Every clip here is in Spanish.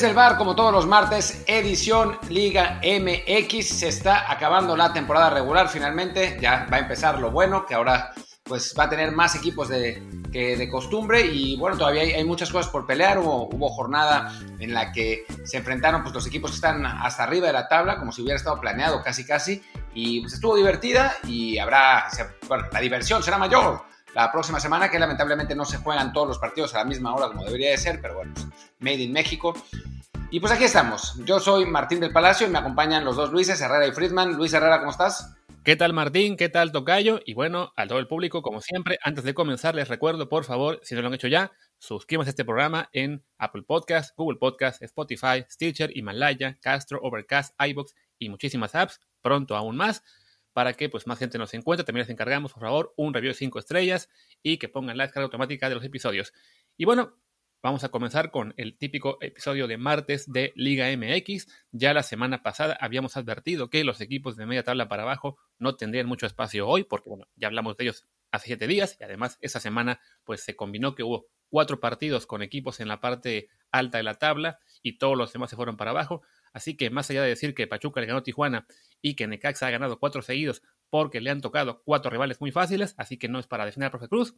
Desde el bar, como todos los martes, edición Liga MX. Se está acabando la temporada regular finalmente. Ya va a empezar lo bueno, que ahora pues va a tener más equipos de, que de costumbre y bueno, todavía hay, muchas cosas por pelear. Hubo, hubo, jornada en la que se enfrentaron pues, los equipos que están hasta arriba de la tabla, como si hubiera estado planeado casi casi, y pues estuvo divertida y habrá, bueno, la diversión será mayor la próxima semana, que lamentablemente no se juegan todos los partidos a la misma hora como debería de ser, pero bueno, Made in México. Y pues aquí estamos. Yo soy Martín del Palacio y me acompañan los dos Luises, Herrera y Friedman. Luis Herrera, ¿cómo estás? ¿Qué tal Martín? ¿Qué tal Tocayo? Y bueno, a todo el público, como siempre, antes de comenzar les recuerdo, por favor, si no lo han hecho ya, suscríbanse a este programa en Apple Podcast, Google Podcast, Spotify, Stitcher, Himalaya, Castro, Overcast, iBox y muchísimas apps, pronto aún más, para que pues más gente nos encuentre. También les encargamos, por favor, un review de 5 estrellas y que pongan la descarga automática de los episodios. Y bueno, Vamos a comenzar con el típico episodio de martes de Liga MX. Ya la semana pasada habíamos advertido que los equipos de media tabla para abajo no tendrían mucho espacio hoy, porque bueno, ya hablamos de ellos hace siete días y además esa semana pues se combinó que hubo cuatro partidos con equipos en la parte alta de la tabla y todos los demás se fueron para abajo. Así que más allá de decir que Pachuca le ganó a Tijuana y que Necaxa ha ganado cuatro seguidos porque le han tocado cuatro rivales muy fáciles, así que no es para defender a Profe Cruz.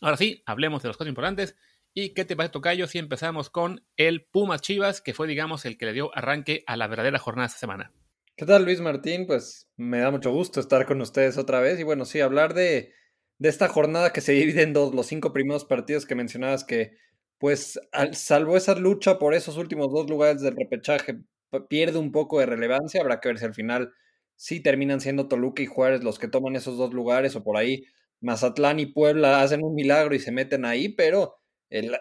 Ahora sí, hablemos de los cosas importantes ¿Y qué te parece, Tocayo, si empezamos con el Pumas Chivas, que fue, digamos, el que le dio arranque a la verdadera jornada esta semana? ¿Qué tal, Luis Martín? Pues me da mucho gusto estar con ustedes otra vez. Y bueno, sí, hablar de, de esta jornada que se divide en dos, los cinco primeros partidos que mencionabas que, pues, salvo esa lucha por esos últimos dos lugares del repechaje, pierde un poco de relevancia. Habrá que ver si al final sí terminan siendo Toluca y Juárez los que toman esos dos lugares o por ahí Mazatlán y Puebla hacen un milagro y se meten ahí, pero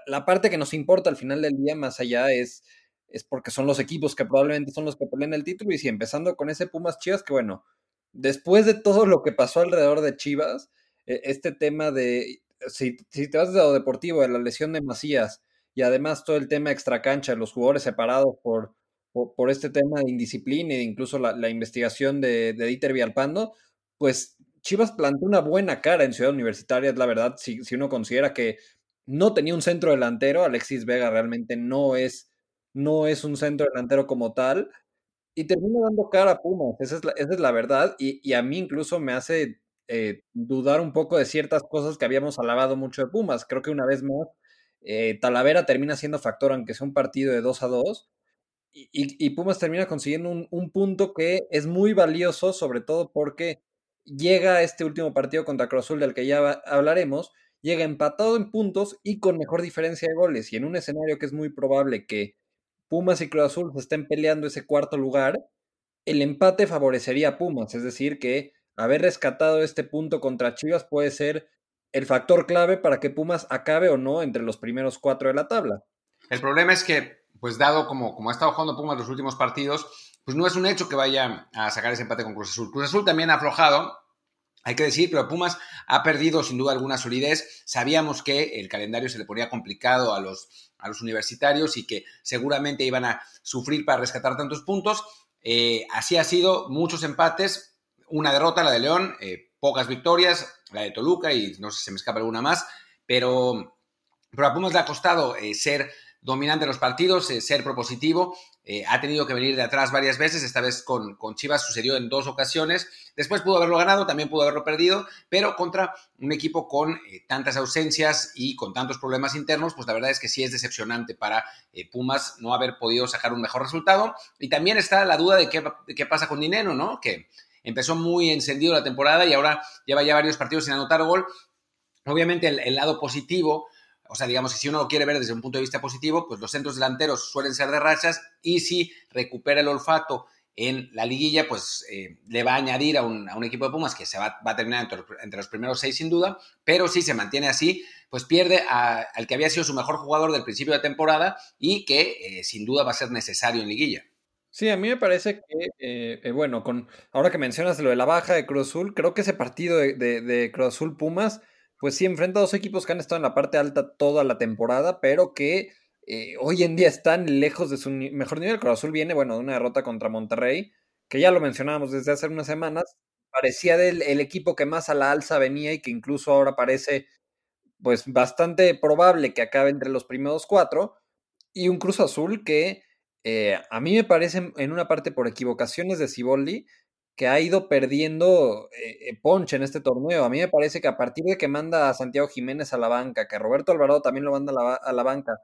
la parte que nos importa al final del día, más allá, es, es porque son los equipos que probablemente son los que pelean el título. Y si empezando con ese Pumas Chivas, que bueno, después de todo lo que pasó alrededor de Chivas, e, este tema de, si, si te vas de lo deportivo, de la lesión de Macías, y además todo el tema extracancha, los jugadores separados por, por, este tema de indisciplina e incluso la, investigación de, de Dieter Vialpando, pues Chivas planteó una buena cara en Ciudad Universitaria, es la verdad, si, si uno considera que no tenía un centro delantero, Alexis Vega realmente no es, no es un centro delantero como tal, y termina dando cara a Pumas, esa es la, esa es la verdad, y, a mí incluso me hace eh, dudar un poco de ciertas cosas que habíamos alabado mucho de Pumas. Creo que una vez más, eh, Talavera termina siendo factor, aunque sea un partido de 2 a 2, y, Pumas termina consiguiendo un, un, punto que es muy valioso, sobre todo porque llega este último partido contra Cruz Azul, del que ya hablaremos, llega empatado en puntos y con mejor diferencia de goles. Y en un escenario que es muy probable que Pumas y Cruz Azul se estén peleando ese cuarto lugar, el empate favorecería a Pumas. Es decir, que haber rescatado este punto contra Chivas puede ser el factor clave para que Pumas acabe o no entre los primeros cuatro de la tabla. El problema es que, pues dado como, como ha estado jugando Pumas los últimos partidos, pues no es un hecho que vaya a sacar ese empate con Cruz Azul. Cruz Azul también ha aflojado, hay que decir, pero Pumas ha perdido sin duda alguna solidez. Sabíamos que el calendario se le ponía complicado a los, a los universitarios y que seguramente iban a sufrir para rescatar tantos puntos. Eh, así ha sido, muchos empates, una derrota, la de León, eh, pocas victorias, la de Toluca y no sé si se me escapa alguna más, pero, pero a Pumas le ha costado eh, ser dominante en los partidos, eh, ser propositivo. Eh, ha tenido que venir de atrás varias veces, esta vez con, con, Chivas sucedió en dos ocasiones. Después pudo haberlo ganado, también pudo haberlo perdido, pero contra un equipo con eh, tantas ausencias y con tantos problemas internos, pues la verdad es que sí es decepcionante para Pumas no haber podido sacar un mejor resultado. Y también está la duda de qué, qué pasa con Dineno, ¿no? Que empezó muy encendido la temporada y ahora lleva ya varios partidos sin anotar gol. Obviamente el, el lado positivo o sea, digamos que si uno lo quiere ver desde un punto de vista positivo, pues los centros delanteros suelen ser de rachas y si recupera el olfato en la liguilla, pues eh, le va a añadir a un, equipo de Pumas que se va, a terminar entre, los primeros seis sin duda, pero si se mantiene así, pues pierde al que había sido su mejor jugador del principio de temporada y que eh, sin duda va a ser necesario en liguilla. Sí, a mí me parece que, eh, bueno, con ahora que mencionas lo de la baja de Cruz Azul, creo que ese partido de, de Cruz Azul Pumas pues sí, enfrenta a dos equipos que han estado en la parte alta toda la temporada, pero que eh, hoy en día están lejos de su mejor nivel. Cruz Azul viene, bueno, de una derrota contra Monterrey, que ya lo mencionábamos desde hace unas semanas. Parecía del, el equipo que más a la alza venía y que incluso ahora parece pues bastante probable que acabe entre los primeros cuatro. y un Cruz Azul que eh, a mí me parece en una parte por equivocaciones de Ciboldi que ha ido perdiendo eh, eh, ponche en este torneo. A mí me parece que a partir de que manda a Santiago Jiménez a la banca, que a Roberto Alvarado también lo manda a la, banca,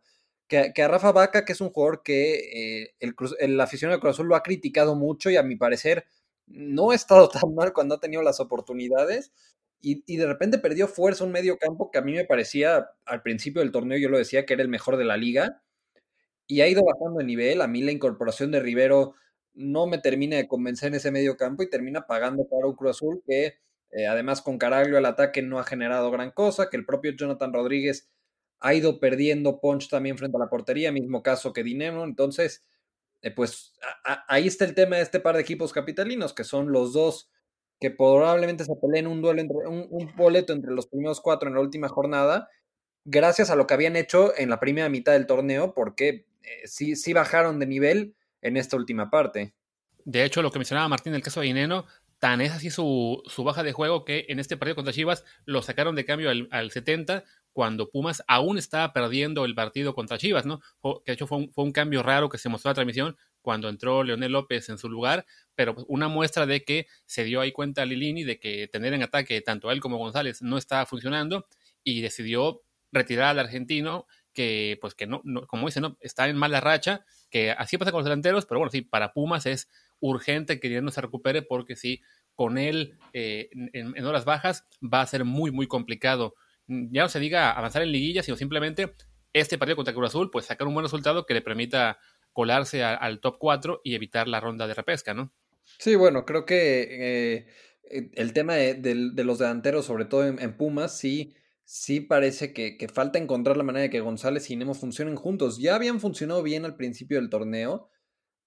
que, a Rafa Vaca, que es un jugador que eh, el, el, aficionado de Cruz Azul lo ha criticado mucho y a mi parecer no ha estado tan mal cuando ha tenido las oportunidades. Y, y, de repente perdió fuerza un medio campo que a mí me parecía al principio del torneo, yo lo decía que era el mejor de la liga. Y ha ido bajando de nivel. A mí la incorporación de Rivero no me termina de convencer en ese medio campo y termina pagando para un Cruz Azul que eh, además con Caraglio al ataque no ha generado gran cosa, que el propio Jonathan Rodríguez ha ido perdiendo punch también frente a la portería, mismo caso que Dinero, entonces eh, pues ahí está el tema de este par de equipos capitalinos, que son los dos que probablemente se peleen un duelo entre, un, boleto entre los primeros cuatro en la última jornada, gracias a lo que habían hecho en la primera mitad del torneo, porque eh, sí, sí bajaron de nivel en esta última parte. De hecho, lo que mencionaba Martín, el caso de Ineno, tan es así su, baja de juego que en este partido contra Chivas lo sacaron de cambio al, 70 cuando Pumas aún estaba perdiendo el partido contra Chivas, ¿no? Que de hecho fue un, cambio raro que se mostró en la transmisión cuando entró Leonel López en su lugar, pero pues, una muestra de que se dio ahí cuenta Lilini de que tener en ataque tanto a él como González no estaba funcionando y decidió retirar al argentino que, pues que no, como dice, no, está en mala racha, que así pasa con los delanteros, pero bueno, sí, para Pumas es urgente que no se recupere porque sí, con él eh, en, horas bajas va a ser muy, muy complicado. Ya no se diga avanzar en liguilla, sino simplemente este partido contra Cruz Azul, pues sacar un buen resultado que le permita colarse al top 4 y evitar la ronda de repesca, ¿no? Sí, bueno, creo que eh, el tema de, los delanteros, sobre todo en Pumas, sí sí parece que, falta encontrar la manera de que González y Nemo funcionen juntos. Ya habían funcionado bien al principio del torneo.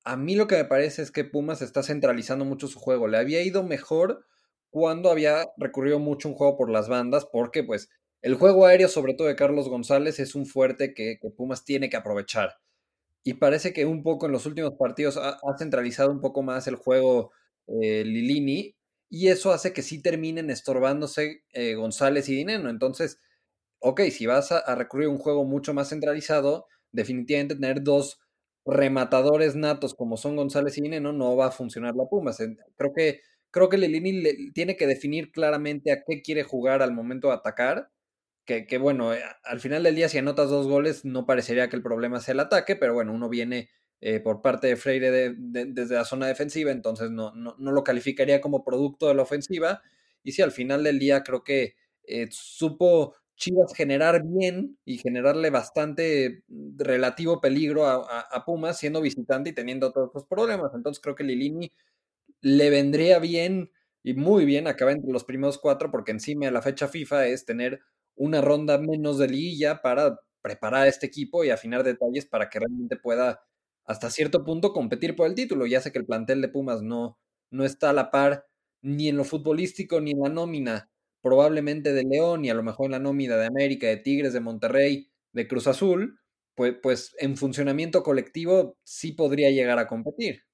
A mí lo que me parece es que Pumas está centralizando mucho su juego. Le había ido mejor cuando había recurrido mucho un juego por las bandas, porque pues el juego aéreo, sobre todo de Carlos González, es un fuerte que, Pumas tiene que aprovechar. Y parece que un poco en los últimos partidos ha, centralizado un poco más el juego eh, Lilini y eso hace que sí terminen estorbándose eh, González y Dineno. Entonces, ok, si vas a, recurrir a un juego mucho más centralizado, definitivamente tener dos rematadores natos como son González y Dineno no va a funcionar la Pumas. Creo que, creo que Lilini tiene que definir claramente a qué quiere jugar al momento de atacar. Que, que, bueno, eh, al final del día, si anotas dos goles, no parecería que el problema sea el ataque, pero bueno, uno viene eh, por parte de Freire desde la zona defensiva, entonces no, no, lo calificaría como producto de la ofensiva. Y sí, al final del día creo que eh, supo Chivas generar bien y generarle bastante relativo peligro a, Pumas siendo visitante y teniendo todos estos problemas. Entonces creo que Lilini le vendría bien y muy bien acabar entre los primeros cuatro porque encima de la fecha FIFA es tener una ronda menos de liguilla para preparar a este equipo y afinar detalles para que realmente pueda hasta cierto punto competir por el título. Ya sé que el plantel de Pumas no, no está a la par ni en lo futbolístico ni en la nómina, probablemente de León y a lo mejor en la nómina de América, de Tigres, de Monterrey, de Cruz Azul, pues, pues en funcionamiento colectivo sí podría llegar a competir.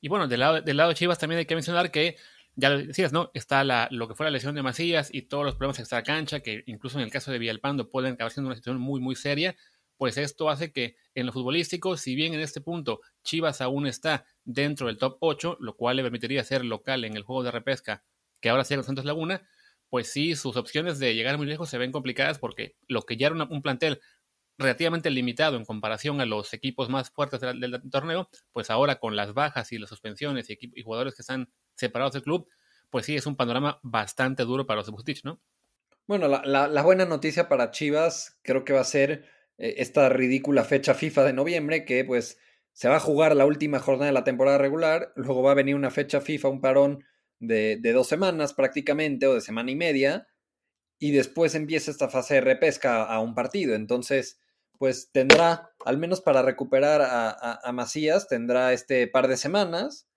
Y bueno, del lado, del lado de Chivas también hay que mencionar que, ya lo decías, ¿no? Está la, lo que fue la lesión de Macías y todos los problemas extra cancha, que incluso en el caso de Villalpando pueden acabar siendo una situación muy, muy seria pues esto hace que en lo futbolístico, si bien en este punto Chivas aún está dentro del top 8, lo cual le permitiría ser local en el juego de repesca, que ahora sigue con Santos Laguna, pues sí, sus opciones de llegar muy lejos se ven complicadas porque lo que ya era un plantel relativamente limitado en comparación a los equipos más fuertes del, torneo, pues ahora con las bajas y las suspensiones y, y, jugadores que están separados del club, pues sí, es un panorama bastante duro para los de Bustich, ¿no? Bueno, la, buena noticia para Chivas creo que va a ser esta ridícula fecha FIFA de noviembre que pues se va a jugar la última jornada de la temporada regular, luego va a venir una fecha FIFA, un parón de, dos semanas prácticamente o de semana y media, y después empieza esta fase de repesca a un partido. Entonces, pues tendrá, al menos para recuperar a, Macías, tendrá este par de semanas.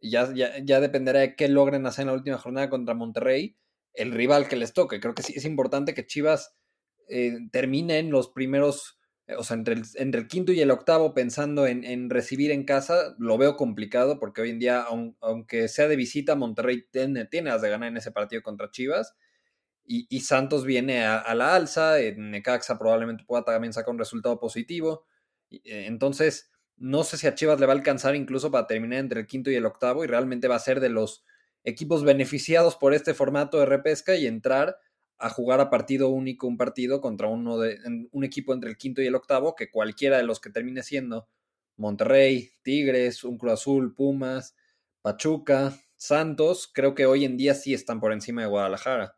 Ya, ya, ya, dependerá de qué logren hacer en la última jornada contra Monterrey, el rival que les toque. Creo que sí es importante que Chivas eh, termine en los primeros, eh, o sea, entre el, entre el, quinto y el octavo pensando en, recibir en casa, lo veo complicado porque hoy en día, aunque sea de visita, Monterrey tiene, tiene las de ganar en ese partido contra Chivas. Y, Santos viene a, la alza, en Necaxa probablemente pueda también sacar un resultado positivo. Entonces, no sé si a Chivas le va a alcanzar incluso para terminar entre el quinto y el octavo y realmente va a ser de los equipos beneficiados por este formato de repesca y entrar a jugar a partido único un partido contra uno de, un equipo entre el quinto y el octavo, que cualquiera de los que termine siendo Monterrey, Tigres, un Cruz Azul, Pumas, Pachuca, Santos, creo que hoy en día sí están por encima de Guadalajara.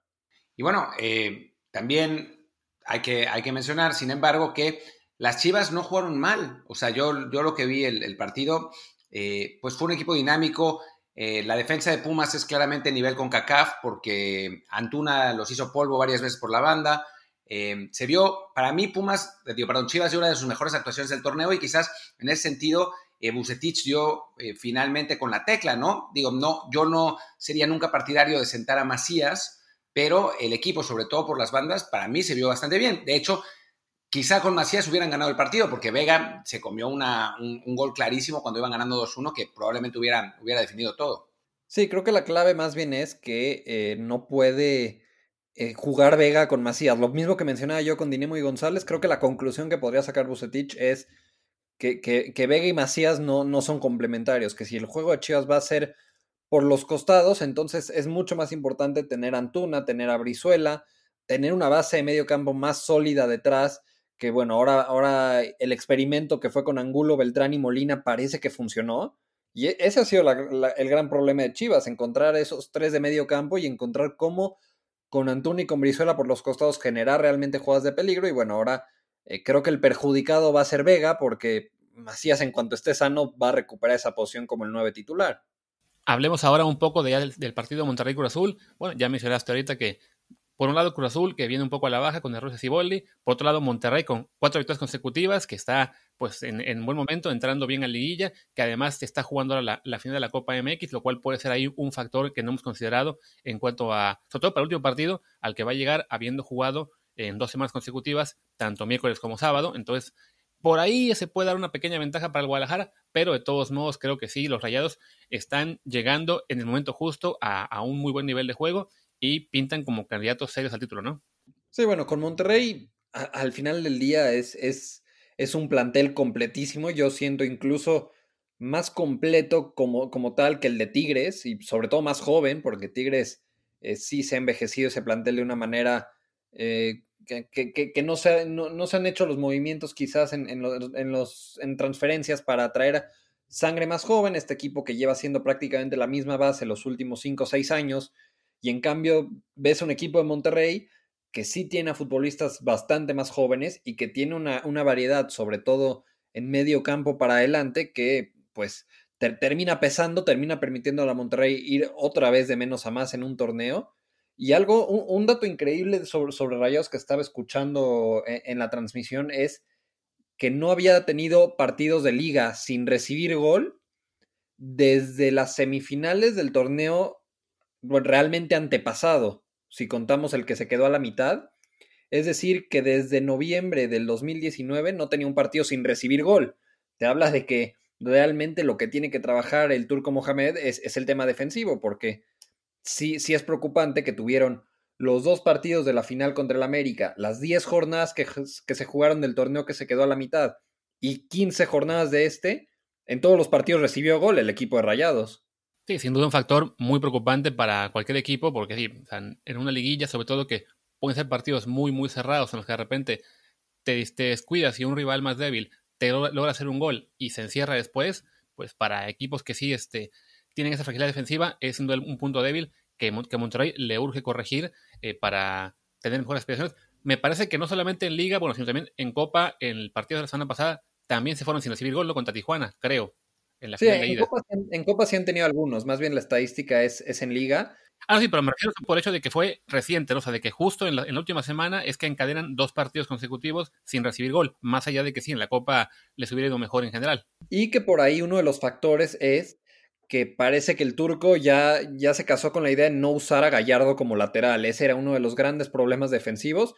Y bueno, eh, también hay que, hay que mencionar, sin embargo, que las Chivas no jugaron mal. O sea, yo, yo lo que vi el, partido, eh, pues fue un equipo dinámico. Eh, la defensa de Pumas es claramente nivel con CACAF porque Antuna los hizo polvo varias veces por la banda. Eh, se vio, para mí, Pumas, digo, perdón, Chivas dio una de sus mejores actuaciones del torneo y quizás en ese sentido Bucetich dio finalmente con la tecla, ¿no? Digo, no, yo no sería nunca partidario de sentar a Macías, pero el equipo, sobre todo por las bandas, para mí se vio bastante bien. De hecho, Quizá con Macías hubieran ganado el partido, porque Vega se comió un, gol clarísimo cuando iban ganando 2-1 que probablemente hubiera, hubiera definido todo. Sí, creo que la clave más bien es que eh, no puede eh, jugar Vega con Macías. Lo mismo que mencionaba yo con Dinemo y González, creo que la conclusión que podría sacar Bucetich es que, que, Vega y Macías no, no son complementarios, que si el juego de Chivas va a ser por los costados, entonces es mucho más importante tener Antuna, tener a tener una base de medio campo más sólida detrás que bueno, ahora, ahora el experimento que fue con Angulo, Beltrán y Molina parece que funcionó. Y e, ese ha sido el gran problema de Chivas, encontrar esos tres de medio campo y encontrar cómo con Antuna y con Brizuela por los costados generar realmente jugadas de peligro. Y bueno, ahora eh, creo que el perjudicado va a ser Vega porque Macías en cuanto esté sano va a recuperar esa posición como el nueve titular. Hablemos ahora un poco del, del partido Monterrey Cruz. Bueno, ya mencionaste ahorita que por un lado, Cruz Azul, que viene un poco a la baja con el de Ciboldi. Por otro lado, Monterrey con cuatro victorias consecutivas, que está pues en, buen momento, entrando bien a liguilla, que además está jugando ahora la, final de la Copa MX, lo cual puede ser ahí un factor que no hemos considerado en cuanto a, sobre todo para el último partido, al que va a llegar habiendo jugado en dos semanas consecutivas, tanto miércoles como sábado. Entonces, por ahí se puede dar una pequeña ventaja para el Guadalajara, pero de todos modos creo que sí, los Rayados están llegando en el momento justo a un muy buen nivel de juego y pintan como candidatos serios al título, ¿no? Sí, bueno, con Monterrey al final del día es, es, es, un plantel completísimo. Yo siento incluso más completo como, como tal que el de Tigres y sobre todo más joven, porque Tigres eh, sí se ha envejecido ese plantel de una manera eh, que, no, se, no, se han hecho los movimientos quizás en, en, los, en, los, en transferencias para atraer sangre más joven. Este equipo que lleva siendo prácticamente la misma base los últimos 5 o 6 años y en cambio, ves un equipo de Monterrey que sí tiene a futbolistas bastante más jóvenes y que tiene una, una variedad, sobre todo en medio campo para adelante, que pues termina pesando, termina permitiendo a la Monterrey ir otra vez de menos a más en un torneo. Y algo, un, dato increíble sobre, sobre Rayados que estaba escuchando en, en la transmisión es que no había tenido partidos de liga sin recibir gol desde las semifinales del torneo realmente antepasado, si contamos el que se quedó a la mitad. Es decir, que desde noviembre del 2019 no tenía un partido sin recibir gol. Te habla de que realmente lo que tiene que trabajar el turco Mohamed es, el tema defensivo, porque sí, sí es preocupante que tuvieron los dos partidos de la final contra el América, las 10 jornadas que, que, se jugaron del torneo que se quedó a la mitad y 15 jornadas de este, en todos los partidos recibió gol el equipo de Rayados. Sí, sin duda un factor muy preocupante para cualquier equipo, porque sí, en una liguilla, sobre todo que pueden ser partidos muy, muy cerrados, en los que de repente te, descuidas y un rival más débil te logra hacer un gol y se encierra después, pues para equipos que sí este, tienen esa fragilidad defensiva, es un punto débil que, que Monterrey le urge corregir eh, para tener mejores aspiraciones. Me parece que no solamente en Liga, bueno, sino también en Copa, en el partido de la semana pasada, también se fueron sin recibir gol contra Tijuana, creo en la sí, en Copa, sí han tenido algunos, más bien la estadística es, es en liga. Ah, sí, pero me refiero por el hecho de que fue reciente, o sea, de que justo en la, última semana es que encadenan dos partidos consecutivos sin recibir gol, más allá de que sí, en la Copa les hubiera ido mejor en general. Y que por ahí uno de los factores es que parece que el turco ya, ya se casó con la idea de no usar a Gallardo como lateral. Ese era uno de los grandes problemas defensivos.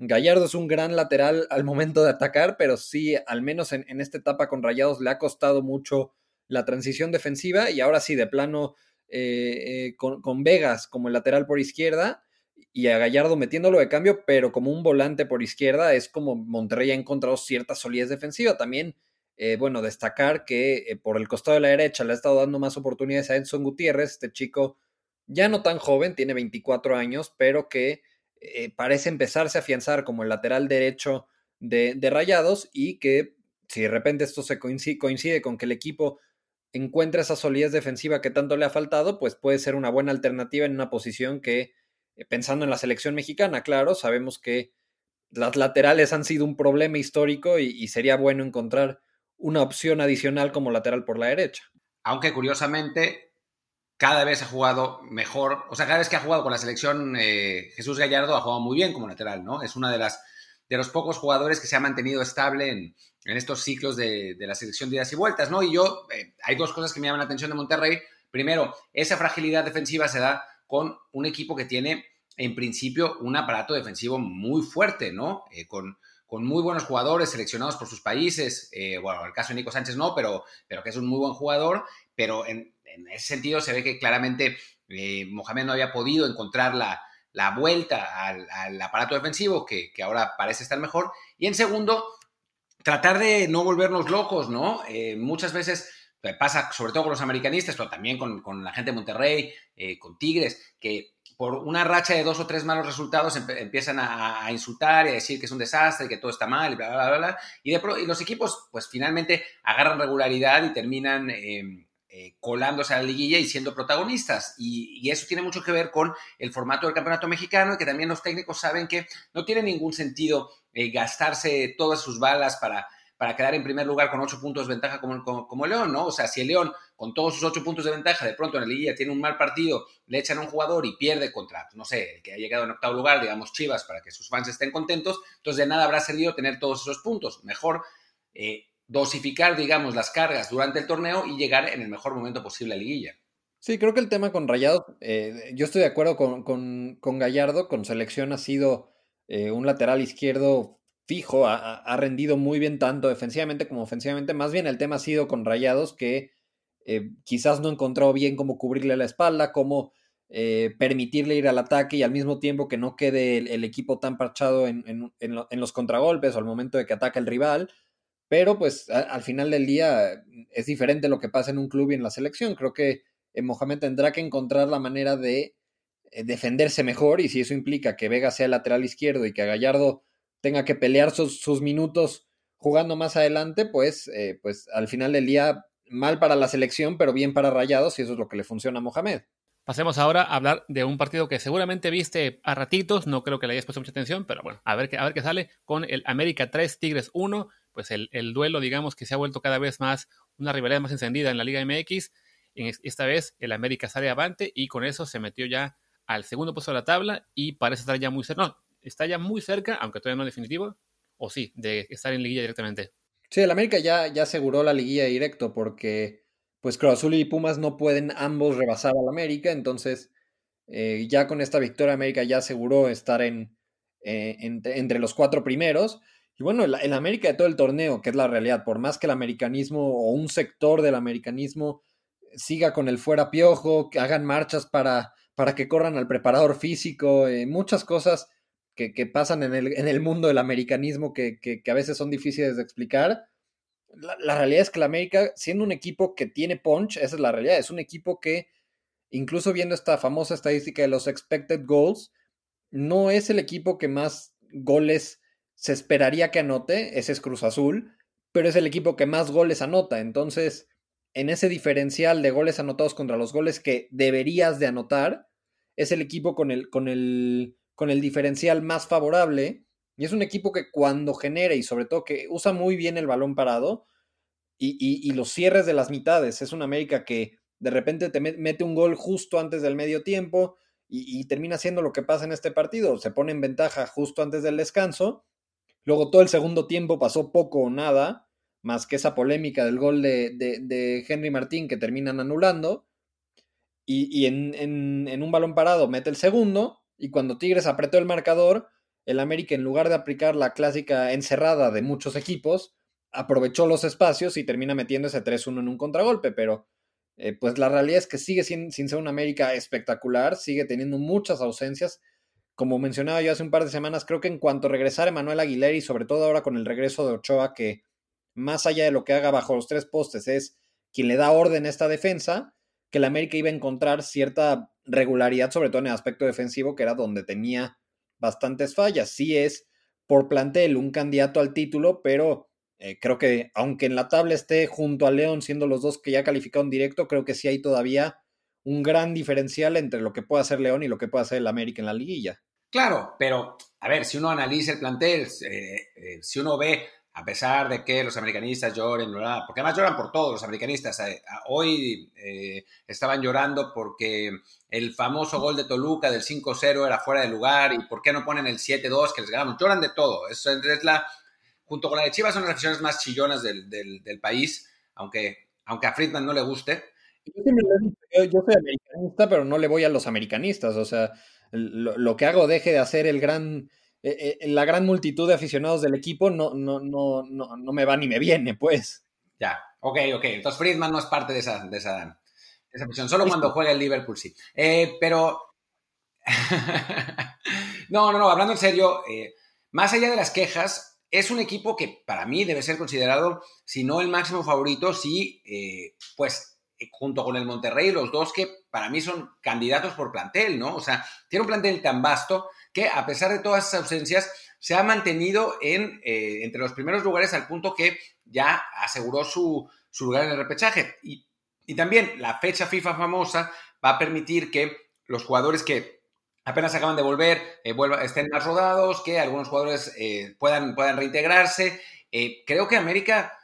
Gallardo es un gran lateral al momento de atacar, pero sí, al menos en, en esta etapa con Rayados le ha costado mucho la transición defensiva y ahora sí, de plano, eh, eh, con, Vegas como el lateral por izquierda y a Gallardo metiéndolo de cambio, pero como un volante por izquierda es como Monterrey ha encontrado cierta solidez defensiva. También, eh, bueno, destacar que eh, por el costado de la derecha le ha estado dando más oportunidades a Edson Gutiérrez, este chico ya no tan joven, tiene 24 años, pero que eh, parece empezarse a afianzar como el lateral derecho de, Rayados y que si de repente esto se coincide, coincide con que el equipo encuentra esa solidez defensiva que tanto le ha faltado, pues puede ser una buena alternativa en una posición que eh, pensando en la selección mexicana, claro, sabemos que las laterales han sido un problema histórico y, sería bueno encontrar una opción adicional como lateral por la derecha. Aunque curiosamente cada vez ha jugado mejor, o sea, cada vez que ha jugado con la selección eh, Jesús Gallardo ha jugado muy bien como lateral, ¿no? Es una de las de los pocos jugadores que se ha mantenido estable en, estos ciclos de, la selección de idas y vueltas, ¿no? Y yo, eh, hay dos cosas que me llaman la atención de Monterrey. Primero, esa fragilidad defensiva se da con un equipo que tiene en principio un aparato defensivo muy fuerte, ¿no? Eh, con, con, muy buenos jugadores seleccionados por sus países. Eh, bueno, el caso de Nico Sánchez no, pero, pero que es un muy buen jugador. Pero en, ese sentido se ve que claramente eh, Mohamed no había podido encontrar la, la vuelta al, aparato defensivo, que, que, ahora parece estar mejor. Y en segundo, tratar de no volvernos locos, ¿no? muchas veces pasa, sobre todo con los americanistas, pero también con, con la gente de Monterrey, con Tigres, que por una racha de dos o tres malos resultados empiezan a, insultar y a decir que es un desastre, que todo está mal y bla, bla, bla, bla. Y, de y los equipos, pues finalmente agarran regularidad y terminan em, eh, colándose a la liguilla y siendo protagonistas. Y, eso tiene mucho que ver con el formato del campeonato mexicano y que también los técnicos saben que no tiene ningún sentido eh, gastarse todas sus balas para para quedar en primer lugar con ocho puntos de ventaja como, como, León, ¿no? O sea, si el León, con todos sus ocho puntos de ventaja, de pronto en la liguilla tiene un mal partido, le echan a un jugador y pierde contra, no sé, el que ha llegado en octavo lugar, digamos Chivas, para que sus fans estén contentos, entonces de nada habrá servido tener todos esos puntos. Mejor eh, dosificar, digamos, las cargas durante el torneo y llegar en el mejor momento posible a la liguilla. Sí, creo que el tema con Rayados, eh, yo estoy de acuerdo con, con, Gallardo, con selección ha sido eh, un lateral izquierdo fijo, ha, rendido muy bien tanto defensivamente como ofensivamente. Más bien el tema ha sido con Rayados que eh, quizás no encontró bien cómo cubrirle la espalda, cómo eh, permitirle ir al ataque y al mismo tiempo que no quede el, equipo tan parchado en, los contragolpes o al momento de que ataca el rival. Pero pues al final del día es diferente lo que pasa en un club y en la selección. Creo que eh, Mohamed tendrá que encontrar la manera de defenderse mejor y si eso implica que Vega sea lateral izquierdo y que Gallardo tenga que pelear sus, minutos jugando más adelante, pues, eh, pues al final del día mal para la selección, pero bien para Rayados y eso es lo que le funciona a Mohamed. Pasemos ahora a hablar de un partido que seguramente viste a ratitos, no creo que le hayas puesto mucha atención, pero bueno, a ver a ver qué sale con el América 3 Tigres 1, pues el, el, duelo, digamos, que se ha vuelto cada vez más una rivalidad más encendida en la Liga MX. Esta vez el América sale avante y con eso se metió ya al segundo puesto de la tabla y parece estar ya muy cerca. No, está ya muy cerca, aunque todavía no definitivo, o sí, de estar en liguilla directamente. Sí, el América ya, ya aseguró la liguilla directo porque pues Cruz Azul y Pumas no pueden ambos rebasar al América, entonces eh, ya con esta victoria América ya aseguró estar en, eh, entre los cuatro primeros. Y bueno, el, América de todo el torneo, que es la realidad, por más que el americanismo o un sector del americanismo siga con el fuera piojo, que hagan marchas para, para que corran al preparador físico, eh, muchas cosas que, pasan en el, en el, mundo del americanismo que, que, a veces son difíciles de explicar. La, realidad es que la América, siendo un equipo que tiene punch, esa es la realidad, es un equipo que, incluso viendo esta famosa estadística de los expected goals, no es el equipo que más goles se esperaría que anote, ese es Cruz Azul, pero es el equipo que más goles anota. Entonces, en ese diferencial de goles anotados contra los goles que deberías de anotar, es el equipo con el, con el con el diferencial más favorable. Y es un equipo que cuando genera y sobre todo que usa muy bien el balón parado y, los cierres de las mitades. Es una América que de repente te mete un gol justo antes del medio tiempo y, termina siendo lo que pasa en este partido. Se pone en ventaja justo antes del descanso. Luego todo el segundo tiempo pasó poco o nada, más que esa polémica del gol de, Henry Martín que terminan anulando. Y, en, un balón parado mete el segundo y cuando Tigres apretó el marcador, el América en lugar de aplicar la clásica encerrada de muchos equipos, aprovechó los espacios y termina metiendo ese 3-1 en un contragolpe, pero eh, pues la realidad es que sigue sin ser un América espectacular, sigue teniendo muchas ausencias, como mencionaba yo hace un par de semanas, creo que en cuanto regresar Emanuel Aguilera y sobre todo ahora con el regreso de Ochoa, que más allá de lo que haga bajo los tres postes es quien le da orden a esta defensa, que el América iba a encontrar cierta regularidad, sobre todo en el aspecto defensivo, que era donde tenía bastantes fallas. Sí es por plantel un candidato al título, pero eh, creo que aunque en la tabla esté junto a León, siendo los dos que ya calificaron directo, creo que sí hay todavía un gran diferencial entre lo que puede hacer León y lo que puede hacer el América en la liguilla. Claro, pero a ver, si uno analiza el plantel, eh, eh, si uno ve, a pesar de que los americanistas lloren, porque además lloran por todos los americanistas, eh, hoy estaban llorando porque el famoso gol de Toluca del 5-0 era fuera de lugar y por qué no ponen el 7-2 que les ganamos, lloran de todo, eso es la, junto con la de Chivas son las aficiones más chillonas del, del, país, aunque, aunque a Friedman no le guste. Yo, yo soy americanista, pero no le voy a los americanistas, o sea lo, que hago deje de hacer el gran, eh, eh, la gran multitud de aficionados del equipo, no, no, no, no, no me va ni me viene, pues. Ya, ok, ok. Entonces Friedman no es parte de esa, de esa, afición, solo cuando juega el Liverpool, sí. Eh, pero, no, no, no, hablando en serio, más allá de las quejas, es un equipo que para mí debe ser considerado, si no el máximo favorito, sí, pues junto con el Monterrey, los dos que para mí son candidatos por plantel, ¿no? O sea, tiene un plantel tan vasto que a pesar de todas esas ausencias, se ha mantenido en, eh, entre los primeros lugares al punto que ya aseguró su, lugar en el repechaje. Y, también la fecha FIFA famosa va a permitir que los jugadores que apenas acaban de volver eh, estén más rodados, que algunos jugadores eh, puedan, puedan reintegrarse. creo que América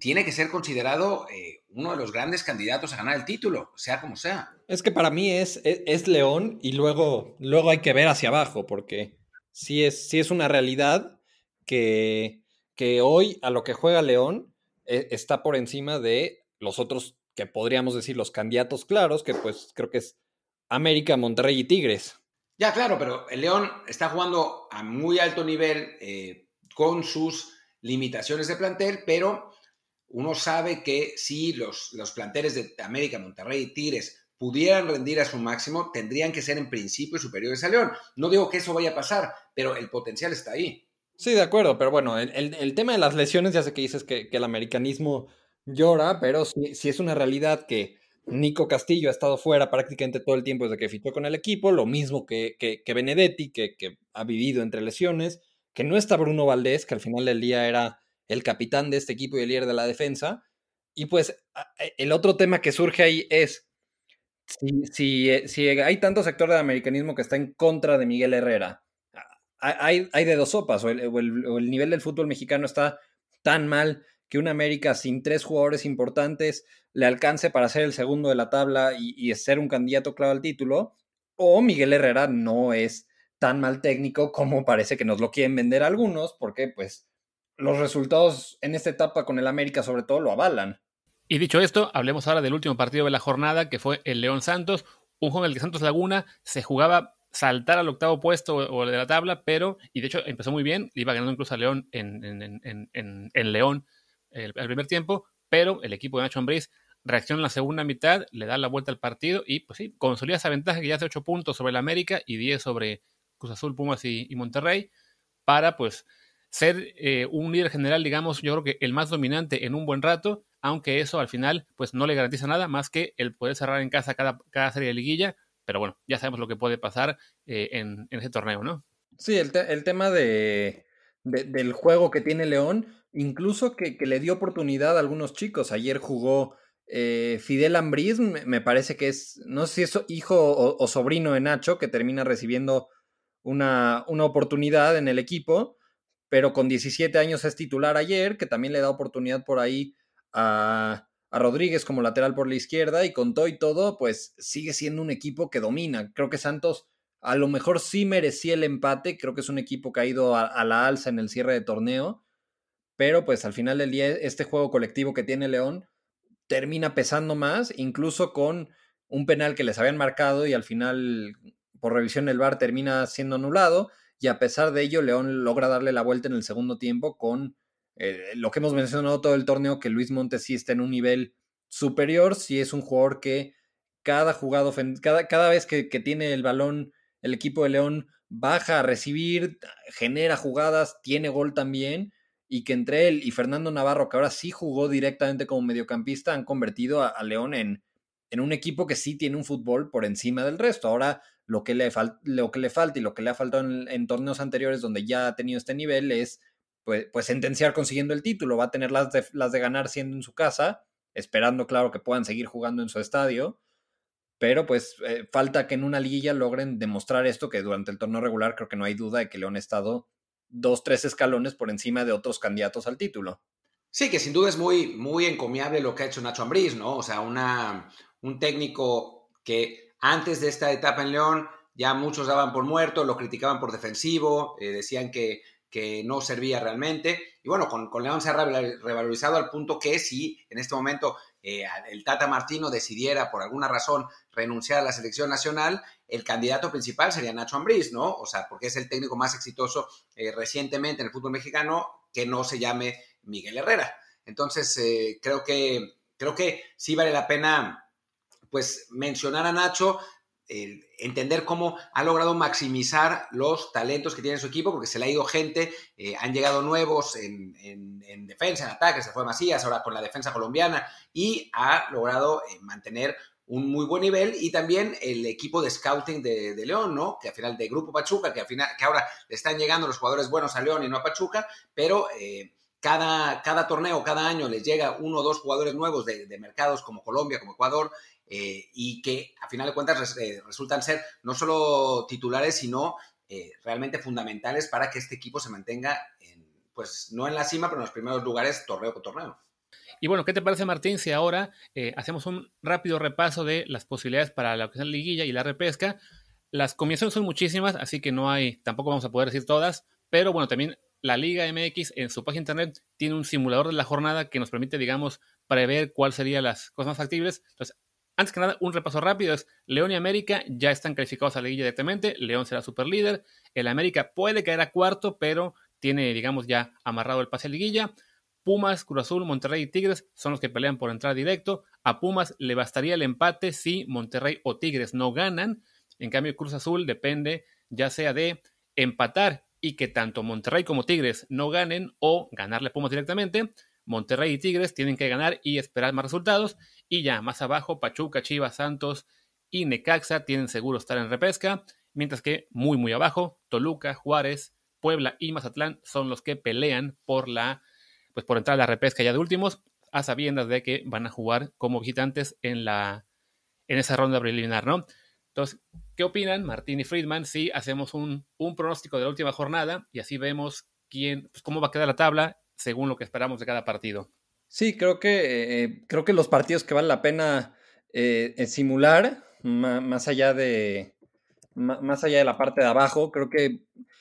tiene que ser considerado uno de los grandes candidatos a ganar el título, sea como sea. Es que para mí es, es, León y luego, luego hay que ver hacia abajo, porque sí es, es una realidad que, que hoy a lo que juega León e, está por encima de los otros que podríamos decir los candidatos claros, que pues creo que es América, Monterrey y Tigres. Ya, claro, pero el León está jugando a muy alto nivel eh, con sus limitaciones de plantel, pero uno sabe que si los, los planteles de América, Monterrey y Tigres pudieran rendir a su máximo, tendrían que ser en principio superiores a León. No digo que eso vaya a pasar, pero el potencial está ahí. Sí, de acuerdo, pero bueno, el, tema de las lesiones, ya sé que dices que, el americanismo llora, pero sí, es una realidad que Nico Castillo ha estado fuera prácticamente todo el tiempo desde que fichó con el equipo, lo mismo que, que, Benedetti, que, que ha vivido entre lesiones, que no está Bruno Valdés, que al final del día era el capitán de este equipo y el líder de la defensa. Y pues e, el otro tema que surge ahí es, si, eh, si, hay tanto sector del americanismo que está en contra de Miguel Herrera, hay, hay de dos sopas, o el, nivel del fútbol mexicano está tan mal que una América sin tres jugadores importantes le alcance para ser el segundo de la tabla y, y ser un candidato claro al título, o Miguel Herrera no es tan mal técnico como parece que nos lo quieren vender algunos, porque pues los resultados en esta etapa con el América sobre todo lo avalan. Y dicho esto, hablemos ahora del último partido de la jornada, que fue el León Santos, un juego en el que Santos Laguna se jugaba saltar al octavo puesto o de la tabla, pero, y de hecho empezó muy bien, iba ganando incluso a León en, en, León el, primer tiempo, pero el equipo de Nacho Ambriz reacciona en la segunda mitad, le da la vuelta al partido y pues sí, consolida esa ventaja que ya hace 8 puntos sobre el América y 10 sobre Cruz Azul, Pumas y Monterrey, para pues ser eh, un líder general, digamos, yo creo que el más dominante en un buen rato, aunque eso al final pues no le garantiza nada más que el poder cerrar en casa cada, cada serie de liguilla, pero bueno, ya sabemos lo que puede pasar eh, en, ese torneo, ¿no? Sí, el, tema de, del juego que tiene León, incluso que, le dio oportunidad a algunos chicos. Ayer jugó eh, Fidel Ambriz, me, parece que es, no sé si es hijo o, o sobrino de Nacho, que termina recibiendo una, una oportunidad en el equipo pero con 17 años es titular ayer, que también le da oportunidad por ahí a, Rodríguez como lateral por la izquierda y con todo y todo, pues sigue siendo un equipo que domina. Creo que Santos a lo mejor sí merecía el empate, creo que es un equipo que ha ido a, la alza en el cierre de torneo, pero pues al final del día este juego colectivo que tiene León termina pesando más, incluso con un penal que les habían marcado y al final por revisión del VAR termina siendo anulado y a pesar de ello, León logra darle la vuelta en el segundo tiempo con eh, lo que hemos mencionado todo el torneo, que Luis Montes sí está en un nivel superior, sí es un jugador que cada jugado, cada, cada vez que, tiene el balón el equipo de León baja a recibir, genera jugadas, tiene gol también, y que entre él y Fernando Navarro, que ahora sí jugó directamente como mediocampista, han convertido a, León en, en, un equipo que sí tiene un fútbol por encima del resto. Ahora lo que le, lo que le falta y lo que le ha faltado en, torneos anteriores donde ya ha tenido este nivel es pues, pues sentenciar consiguiendo el título. Va a tener las de, las de ganar siendo en su casa, esperando, claro, que puedan seguir jugando en su estadio pero pues eh, falta que en una liguilla logren demostrar esto, que durante el torneo regular creo que no hay duda de que León ha estado dos, tres escalones por encima de otros candidatos al título. Sí, que sin duda es muy, muy encomiable lo que ha hecho Nacho Ambriz, ¿no? O sea, una, un técnico que antes de esta etapa en León ya muchos daban por muerto, lo criticaban por defensivo, eh, decían que, que, no servía realmente. Y bueno, con, León se ha revalorizado al punto que si en este momento eh, el Tata Martino decidiera por alguna razón renunciar a la selección nacional, el candidato principal sería Nacho Ambriz, ¿no? O sea, porque es el técnico más exitoso eh, recientemente en el fútbol mexicano que no se llame Miguel Herrera. Entonces, creo, que, creo que sí vale la pena, pues, mencionar a Nacho, entender cómo ha logrado maximizar los talentos que tiene su equipo, porque se le ha ido gente, eh, han llegado nuevos en, defensa, en ataque, se fue Macías, ahora con la defensa colombiana, y ha logrado eh, mantener un muy buen nivel y también el equipo de scouting de, León, ¿no? Que al final de Grupo Pachuca, que al final, que ahora le están llegando los jugadores buenos a León y no a Pachuca, pero eh, cada, cada torneo, cada año les llega uno o dos jugadores nuevos de, mercados como Colombia, como Ecuador, eh, y que a final de cuentas eh, resultan ser no solo titulares, sino eh, realmente fundamentales para que este equipo se mantenga, pues no en la cima, pero en los primeros lugares torneo por torneo. Y bueno, ¿qué te parece, Martín, si ahora hacemos un rápido repaso de las posibilidades para la liguilla y la repesca? Las comisiones son muchísimas, así que no hay, tampoco vamos a poder decir todas, pero bueno, también la Liga MX en su página internet tiene un simulador de la jornada que nos permite, digamos, prever cuáles serían las cosas más factibles. Entonces, antes que nada, un repaso rápido es León y América ya están calificados a la liguilla directamente. León será super líder. El América puede caer a cuarto, pero tiene, digamos, ya amarrado el pase a liguilla. Pumas, Cruz Azul, Monterrey y Tigres son los que pelean por entrar directo. A Pumas le bastaría el empate si Monterrey o Tigres no ganan. En cambio, Cruz Azul depende ya sea de empatar y que tanto Monterrey como Tigres no ganen o ganarle a Pumas directamente. Monterrey y Tigres tienen que ganar y esperar más resultados. Y ya más abajo, Pachuca, Chivas, Santos y Necaxa tienen seguro estar en repesca. Mientras que muy, muy abajo, Toluca, Juárez, Puebla y Mazatlán son los que pelean por la, pues por entrar a la repesca ya de últimos, a sabiendas de que van a jugar como visitantes en la, en esa ronda preliminar, ¿no? Entonces, ¿qué opinan Martín y Friedman si hacemos un, pronóstico de la última jornada y así vemos quién, pues cómo va a quedar la tabla según lo que esperamos de cada partido. Sí, creo que, eh, creo que los partidos que vale la pena eh, simular, más allá de más allá de la parte de abajo, creo que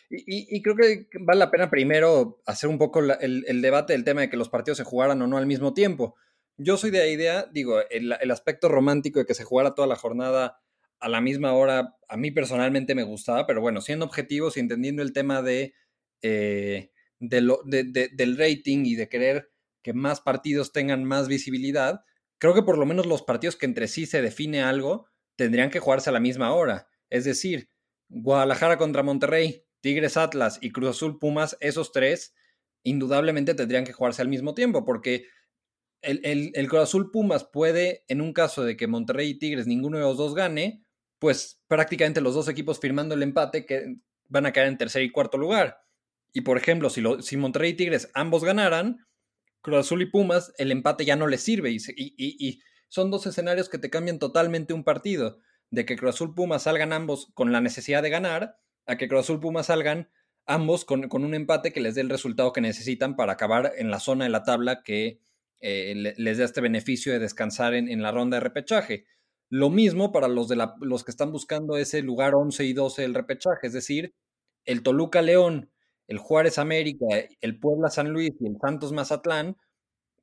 y, creo que vale la pena primero hacer un poco el, debate del tema de que los partidos se jugaran o no al mismo tiempo. Yo soy de la idea, digo, el, aspecto romántico de que se jugara toda la jornada a la misma hora, a mí personalmente me gustaba, pero bueno, siendo objetivos y entendiendo el tema de eh, del rating y de querer que más partidos tengan más visibilidad, creo que por lo menos los partidos que entre sí se define algo tendrían que jugarse a la misma hora. Es decir, Guadalajara contra Monterrey, Tigres Atlas y Cruz Azul Pumas, esos tres indudablemente tendrían que jugarse al mismo tiempo, porque el, el, Cruz Azul Pumas puede, en un caso de que Monterrey y Tigres ninguno de los dos gane, pues prácticamente los dos equipos firmando el empate que van a caer en tercer y cuarto lugar. Y por ejemplo, si, lo, si Monterrey y Tigres ambos ganaran, Cruz Azul y Pumas, el empate ya no les sirve. Y, y, son dos escenarios que te cambian totalmente un partido. De que Cruz Azul Pumas salgan ambos con la necesidad de ganar, a que Cruz Azul Pumas salgan ambos con, con, un empate que les dé el resultado que necesitan para acabar en la zona de la tabla que eh, les dé este beneficio de descansar en, en, la ronda de repechaje. Lo mismo para los, de la, los que están buscando ese lugar 11 y 12 del repechaje, es decir, el Toluca León el Juárez América, el Puebla San Luis y el Santos Mazatlán,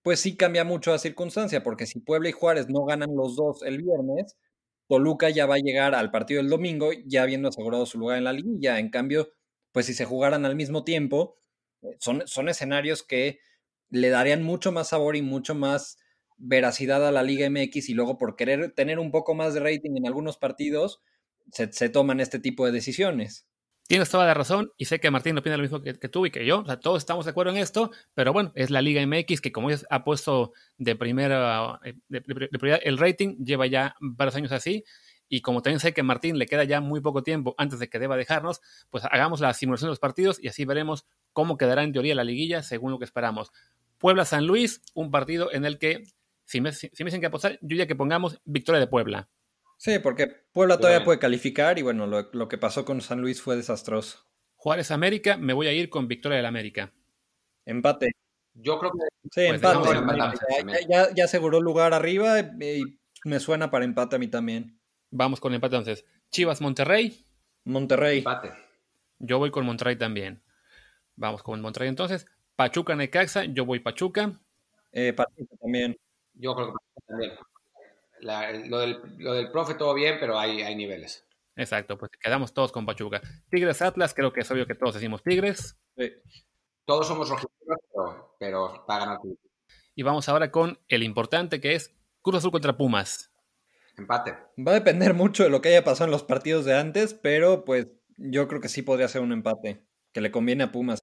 pues sí cambia mucho la circunstancia, porque si Puebla y Juárez no ganan los dos el viernes, Toluca ya va a llegar al partido del domingo ya habiendo asegurado su lugar en la liguilla. En cambio, pues si se jugaran al mismo tiempo, eh, son, son escenarios que le darían mucho más sabor y mucho más veracidad a la Liga MX y luego por querer tener un poco más de rating en algunos partidos, se, toman este tipo de decisiones. Tienes toda la razón y sé que Martín opina lo mismo que, tú y que yo. O sea, todos estamos de acuerdo en esto, pero bueno, es la Liga MX que como ya ha puesto de primera, eh, el rating, lleva ya varios años así. Y como también sé que Martín le queda ya muy poco tiempo antes de que deba dejarnos, pues hagamos la simulación de los partidos y así veremos cómo quedará en teoría la liguilla según lo que esperamos. Puebla-San Luis, un partido en el que, si me, si me dicen que apostar, yo diría que pongamos victoria de Puebla. Sí, porque Puebla todavía puede calificar y bueno, lo, que pasó con San Luis fue desastroso. Juárez América, me voy a ir con victoria del América. Empate. Yo creo que. Sí, pues empate. Ya, ya, aseguró lugar arriba y me suena para empate a mí también. Vamos con empate entonces. Chivas Monterrey. Monterrey. Empate. Yo voy con Monterrey también. Vamos con Monterrey entonces. Pachuca Necaxa, yo voy Pachuca. Eh, Pachuca también. Yo creo que también lo, del, lo, del, profe todo bien, pero hay, hay niveles. Exacto, pues quedamos todos con Pachuca. Tigres Atlas, creo que es obvio que todos decimos Tigres. Todos somos rojos, pero, pero va a ganar Y vamos ahora con el importante que es Cruz Azul contra Pumas. Empate. Va a depender mucho de lo que haya pasado en los partidos de antes, pero pues yo creo que sí podría ser un empate, que le conviene a Pumas.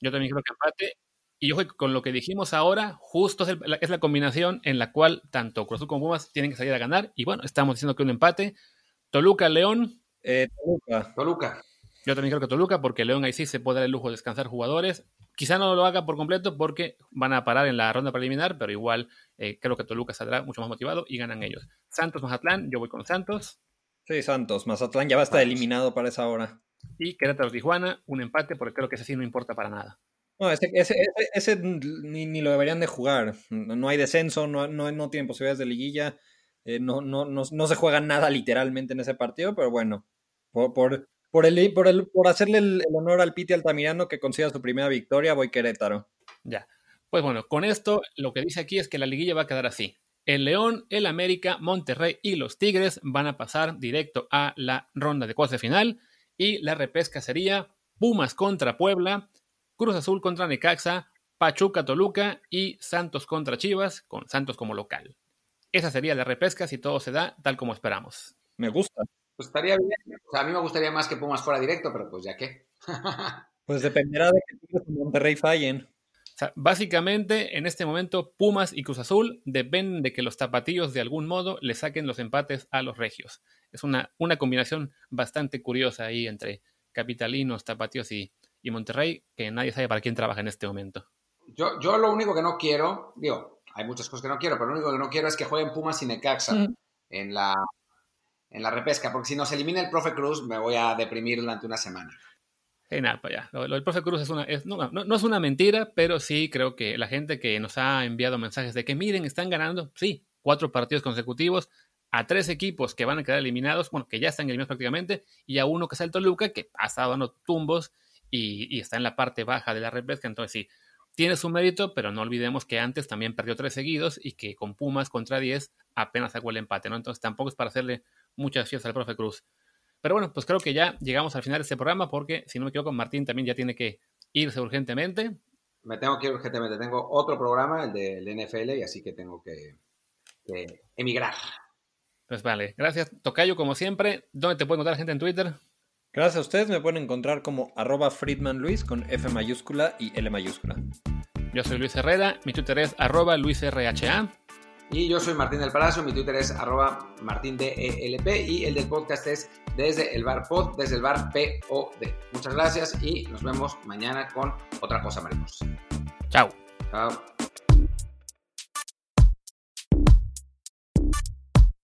Yo también creo que empate. Y ojo, con lo que dijimos ahora, justo es, la combinación en la cual tanto Cruz Azul como Pumas tienen que salir a ganar. Y bueno, estamos diciendo que un empate. Toluca, León. Eh, Toluca. Toluca. Yo también creo que Toluca, porque León ahí sí se puede dar el lujo de descansar jugadores. Quizá no lo haga por completo porque van a parar en la ronda preliminar, pero igual eh, creo que Toluca saldrá mucho más motivado y ganan ellos. Santos, Mazatlán, yo voy con Santos. Sí, Santos. Mazatlán ya va a estar eliminado para esa hora. Y Querétaro, Tijuana, un empate, porque creo que ese sí no importa para nada. No, ese, ese, ni, lo deberían de jugar. No hay descenso, no, no, no tienen posibilidades de liguilla. Eh, no, no, no, no, se juega nada literalmente en ese partido, pero bueno, por, por, por, el, por, el, por hacerle el, honor al Piti Altamirano que consiga su primera victoria, voy Querétaro. Ya. Pues bueno, con esto lo que dice aquí es que la liguilla va a quedar así. El León, el América, Monterrey y los Tigres van a pasar directo a la ronda de cuartos final y la repesca sería Pumas contra Puebla, Cruz Azul contra Necaxa, Pachuca Toluca y Santos contra Chivas, con Santos como local. Esa sería la repesca si todo se da tal como esperamos. Me gusta. Pues estaría bien. O sea, a mí me gustaría más que Pumas fuera directo, pero pues ya qué. pues dependerá de que Tigres y Monterrey fallen. O sea, básicamente, en este momento, Pumas y Cruz Azul dependen de que los tapatillos de algún modo le saquen los empates a los regios. Es una, una combinación bastante curiosa ahí entre capitalinos, tapatíos y, y Monterrey, que nadie sabe para quién trabaja en este momento. Yo, yo lo único que no quiero, digo, hay muchas cosas que no quiero, pero lo único que no quiero es que jueguen Pumas y Necaxa en, la, en la repesca, porque si nos elimina el profe Cruz, me voy a deprimir durante una semana. Eh, nada, pues ya. Lo, del profe Cruz es una, no, no, es una mentira, pero sí creo que la gente que nos ha enviado mensajes de que miren, están ganando, sí, cuatro partidos consecutivos, a tres equipos que van a quedar eliminados, bueno, que ya están eliminados prácticamente, y a uno que es el Toluca, que ha estado dando tumbos y, está en la parte baja de la repesca. Entonces, sí, tiene su mérito, pero no olvidemos que antes también perdió tres seguidos y que con Pumas contra 10 apenas sacó el empate, ¿no? Entonces tampoco es para hacerle muchas fiestas al profe Cruz. Pero bueno, pues creo que ya llegamos al final de este programa porque, si no me equivoco, Martín también ya tiene que irse urgentemente. Me tengo que ir urgentemente. Tengo otro programa, el del NFL, y así que tengo que, que emigrar. Pues vale, gracias. Tocayo, como siempre, ¿dónde te puede encontrar la gente en Twitter? Gracias a ustedes, me pueden encontrar como arroba Friedman Luis con F mayúscula y L mayúscula. Yo soy Luis Herrera, mi Twitter es arroba LuisRHA. Y yo soy Martín del Palacio, mi Twitter es arroba martindelp y el del podcast es desde el bar pod, desde el bar POD. Muchas gracias y nos vemos mañana con otra cosa, mariposa. Chao. Chao.